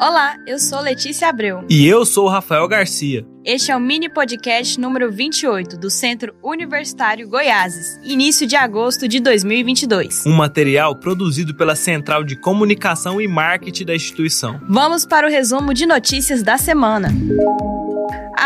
Olá, eu sou Letícia Abreu. E eu sou o Rafael Garcia. Este é o mini podcast número 28 do Centro Universitário Goiáses, início de agosto de 2022. Um material produzido pela Central de Comunicação e Marketing da instituição. Vamos para o resumo de notícias da semana.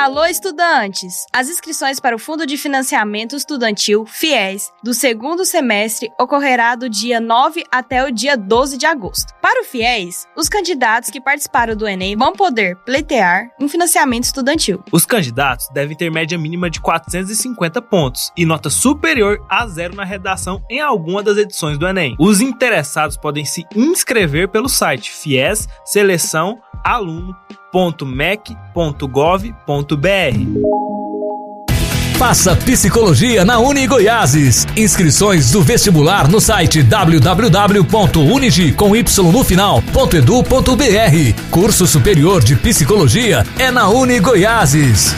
Alô, estudantes! As inscrições para o Fundo de Financiamento Estudantil, FIES, do segundo semestre ocorrerá do dia 9 até o dia 12 de agosto. Para o FIES, os candidatos que participaram do Enem vão poder pleitear um financiamento estudantil. Os candidatos devem ter média mínima de 450 pontos e nota superior a zero na redação em alguma das edições do Enem. Os interessados podem se inscrever pelo site FIES Seleção Aluno www.mec.gov.br. Faça psicologia na Uni Goiáses. Inscrições do vestibular no site www.unigi com y no final.edu.br. Curso superior de psicologia é na Uni Goiáses.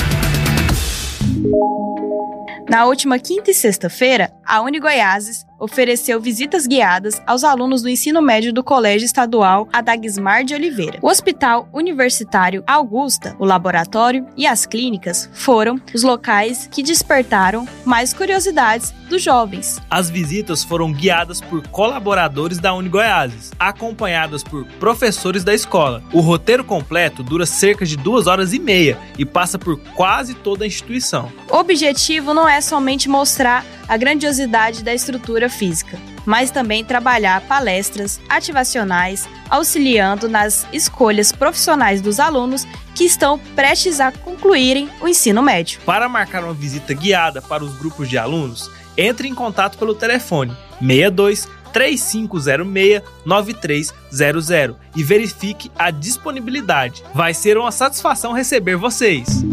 Na última quinta e sexta-feira, a Uni Goiáses ofereceu visitas guiadas aos alunos do ensino médio do Colégio Estadual Adagismar de Oliveira. O Hospital Universitário Augusta, o laboratório e as clínicas foram os locais que despertaram mais curiosidades dos jovens. As visitas foram guiadas por colaboradores da Uni Goiáses, acompanhadas por professores da escola. O roteiro completo dura cerca de duas horas e meia e passa por quase toda a instituição. O objetivo não é somente mostrar a grandiosidade da estrutura física, mas também trabalhar palestras ativacionais, auxiliando nas escolhas profissionais dos alunos que estão prestes a concluírem o ensino médio. Para marcar uma visita guiada para os grupos de alunos, entre em contato pelo telefone 62 3506 9300 e verifique a disponibilidade. Vai ser uma satisfação receber vocês.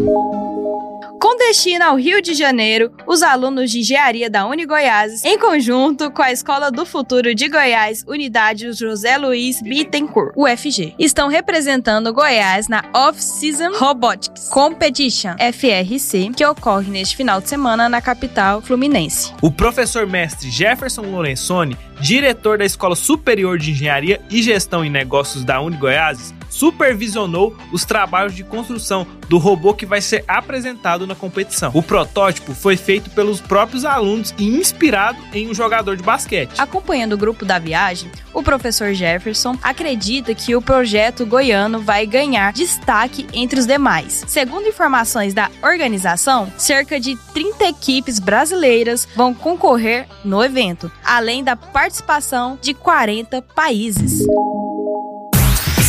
Com destino ao Rio de Janeiro, os alunos de engenharia da Uni Goiás, em conjunto com a Escola do Futuro de Goiás, Unidade José Luiz Bittencourt, UFG, estão representando Goiás na Off-Season Robotics Competition, FRC, que ocorre neste final de semana na capital fluminense. O professor mestre Jefferson Lorenzoni, diretor da Escola Superior de Engenharia e Gestão em Negócios da Uni Goiás, supervisionou os trabalhos de construção do robô que vai ser apresentado na competição. O protótipo foi feito pelos próprios alunos e inspirado em um jogador de basquete. Acompanhando o grupo da viagem, o professor Jefferson acredita que o projeto goiano vai ganhar destaque entre os demais. Segundo informações da organização, cerca de 30 equipes brasileiras vão concorrer no evento, além da participação de 40 países.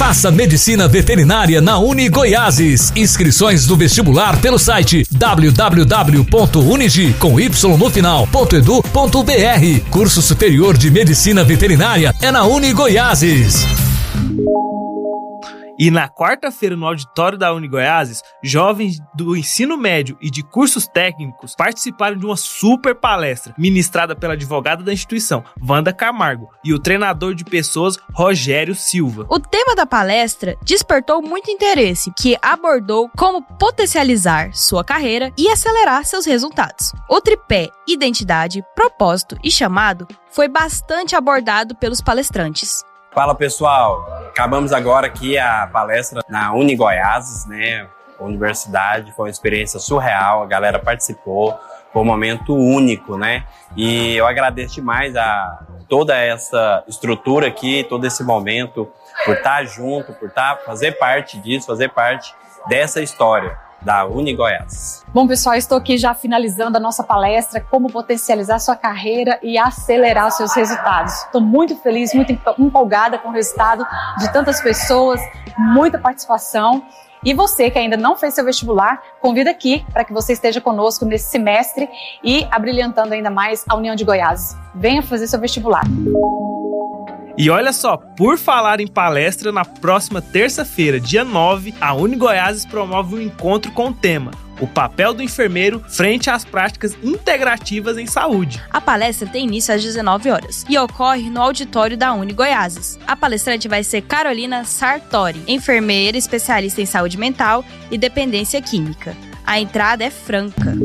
Faça medicina veterinária na Uni Goiáses. Inscrições do vestibular pelo site www.unigi com y no final.edu.br. Curso superior de medicina veterinária é na Uni Goiáses. E na quarta-feira, no auditório da Unigoiases, jovens do ensino médio e de cursos técnicos participaram de uma super palestra ministrada pela advogada da instituição, Wanda Camargo, e o treinador de pessoas, Rogério Silva. O tema da palestra despertou muito interesse, que abordou como potencializar sua carreira e acelerar seus resultados. O tripé identidade, propósito e chamado foi bastante abordado pelos palestrantes. Fala pessoal, acabamos agora aqui a palestra na Uni Goiás, né? Universidade, foi uma experiência surreal, a galera participou, foi um momento único, né? E eu agradeço demais a toda essa estrutura aqui, todo esse momento, por estar junto, por estar, fazer parte disso, fazer parte dessa história da Uni Goiás. Bom, pessoal, estou aqui já finalizando a nossa palestra como potencializar sua carreira e acelerar seus resultados. Estou muito feliz, muito empolgada com o resultado de tantas pessoas, muita participação. E você que ainda não fez seu vestibular, convido aqui para que você esteja conosco nesse semestre e abrilhantando ainda mais a União de Goiás. Venha fazer seu vestibular. E olha só, por falar em palestra, na próxima terça-feira, dia 9, a Uni Goiás promove um encontro com o tema o papel do enfermeiro frente às práticas integrativas em saúde. A palestra tem início às 19 horas e ocorre no auditório da Uni Goiás. A palestrante vai ser Carolina Sartori, enfermeira especialista em saúde mental e dependência química. A entrada é franca.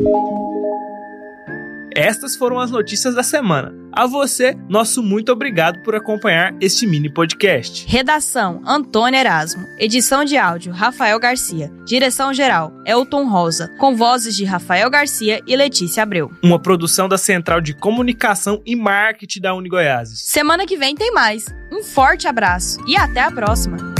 Estas foram as notícias da semana. A você, nosso muito obrigado por acompanhar este mini podcast. Redação: Antônio Erasmo. Edição de áudio: Rafael Garcia. Direção geral: Elton Rosa. Com vozes de Rafael Garcia e Letícia Abreu. Uma produção da Central de Comunicação e Marketing da Uni Goiás. Semana que vem tem mais. Um forte abraço e até a próxima.